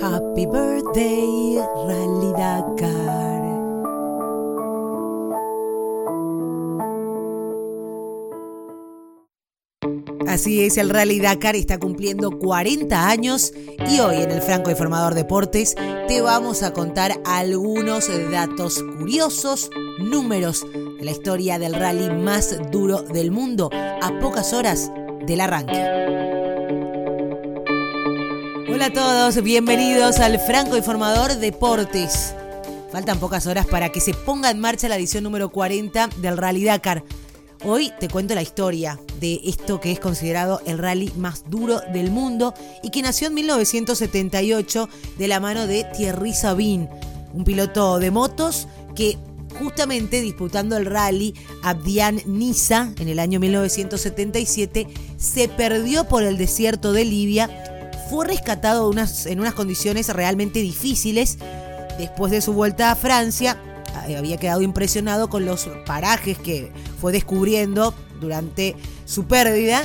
Happy birthday, Rally Dakar. Así es, el Rally Dakar está cumpliendo 40 años y hoy en el Franco Informador Deportes te vamos a contar algunos datos curiosos, números de la historia del rally más duro del mundo a pocas horas del arranque. Hola a todos, bienvenidos al Franco Informador Deportes. Faltan pocas horas para que se ponga en marcha la edición número 40 del Rally Dakar. Hoy te cuento la historia de esto que es considerado el rally más duro del mundo y que nació en 1978 de la mano de Thierry Sabine, un piloto de motos que justamente disputando el rally Abdian Niza en el año 1977 se perdió por el desierto de Libia fue rescatado en unas condiciones realmente difíciles. Después de su vuelta a Francia, eh, había quedado impresionado con los parajes que fue descubriendo durante su pérdida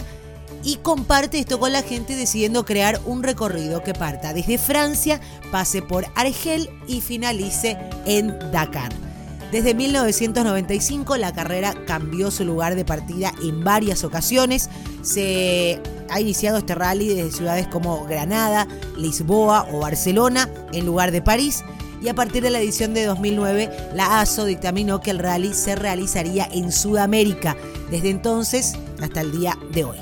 y comparte esto con la gente decidiendo crear un recorrido que parta desde Francia, pase por Argel y finalice en Dakar. Desde 1995 la carrera cambió su lugar de partida en varias ocasiones. Se ha iniciado este rally desde ciudades como Granada, Lisboa o Barcelona en lugar de París y a partir de la edición de 2009 la ASO dictaminó que el rally se realizaría en Sudamérica desde entonces hasta el día de hoy.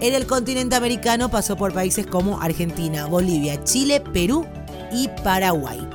En el continente americano pasó por países como Argentina, Bolivia, Chile, Perú y Paraguay.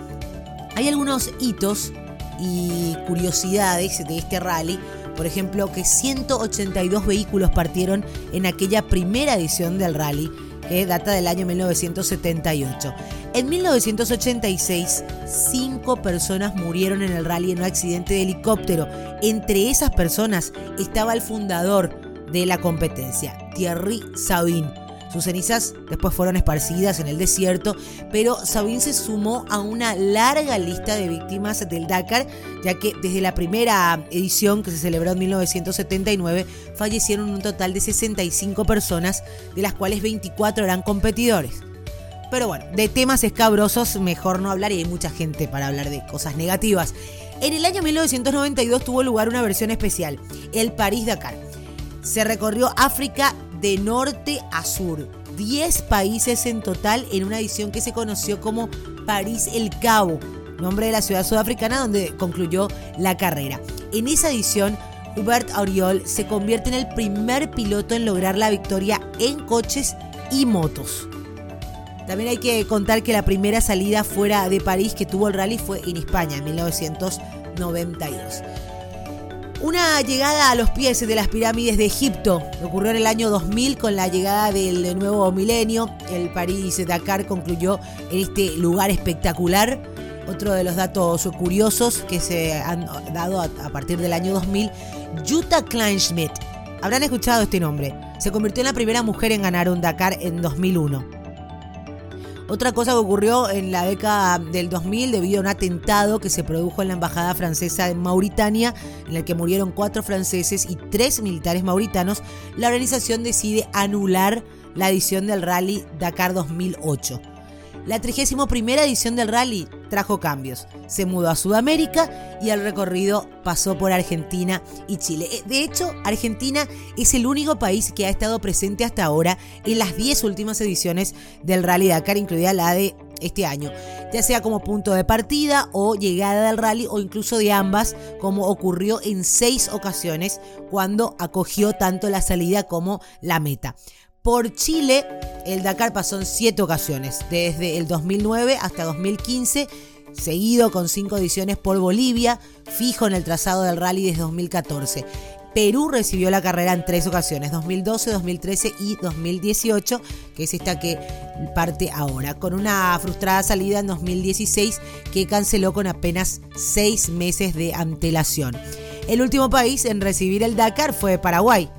Hay algunos hitos y curiosidades de este rally. Por ejemplo, que 182 vehículos partieron en aquella primera edición del rally, que data del año 1978. En 1986, cinco personas murieron en el rally en un accidente de helicóptero. Entre esas personas estaba el fundador de la competencia, Thierry Sabine sus cenizas después fueron esparcidas en el desierto, pero Sabine se sumó a una larga lista de víctimas del Dakar, ya que desde la primera edición que se celebró en 1979 fallecieron un total de 65 personas, de las cuales 24 eran competidores. Pero bueno, de temas escabrosos mejor no hablar y hay mucha gente para hablar de cosas negativas. En el año 1992 tuvo lugar una versión especial, el París-Dakar. Se recorrió África de norte a sur. 10 países en total en una edición que se conoció como París El Cabo, nombre de la ciudad sudafricana donde concluyó la carrera. En esa edición, Hubert Auriol se convierte en el primer piloto en lograr la victoria en coches y motos. También hay que contar que la primera salida fuera de París que tuvo el rally fue en España en 1992. Una llegada a los pies de las pirámides de Egipto ocurrió en el año 2000 con la llegada del nuevo milenio. El París Dakar concluyó en este lugar espectacular. Otro de los datos curiosos que se han dado a partir del año 2000, Jutta Kleinschmidt. Habrán escuchado este nombre. Se convirtió en la primera mujer en ganar un Dakar en 2001. Otra cosa que ocurrió en la década del 2000 debido a un atentado que se produjo en la embajada francesa en Mauritania, en el que murieron cuatro franceses y tres militares mauritanos, la organización decide anular la edición del rally Dakar 2008. La 31 edición del rally trajo cambios. Se mudó a Sudamérica y el recorrido pasó por Argentina y Chile. Eh, de hecho, Argentina es el único país que ha estado presente hasta ahora en las 10 últimas ediciones del Rally Dakar, incluida la de este año, ya sea como punto de partida o llegada del rally o incluso de ambas, como ocurrió en seis ocasiones cuando acogió tanto la salida como la meta. Por Chile, el Dakar pasó en siete ocasiones, desde el 2009 hasta 2015, seguido con cinco ediciones por Bolivia, fijo en el trazado del rally desde 2014. Perú recibió la carrera en tres ocasiones, 2012, 2013 y 2018, que es esta que parte ahora, con una frustrada salida en 2016 que canceló con apenas seis meses de antelación. El último país en recibir el Dakar fue Paraguay,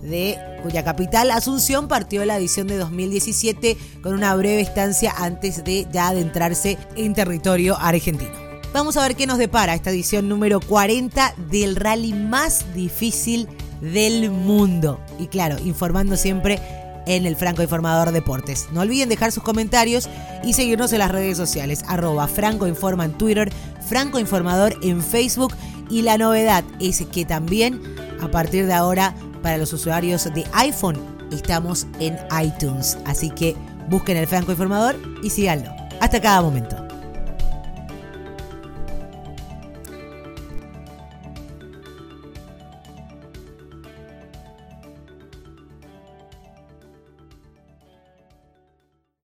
de cuya capital Asunción partió la edición de 2017 con una breve estancia antes de ya adentrarse en territorio argentino. Vamos a ver qué nos depara esta edición número 40 del rally más difícil del mundo. Y claro, informando siempre en el Franco Informador Deportes. No olviden dejar sus comentarios y seguirnos en las redes sociales, arroba Franco Informa en Twitter, Franco Informador en Facebook y la novedad es que también a partir de ahora para los usuarios de iPhone estamos en iTunes, así que busquen el Franco Informador y síganlo. Hasta cada momento.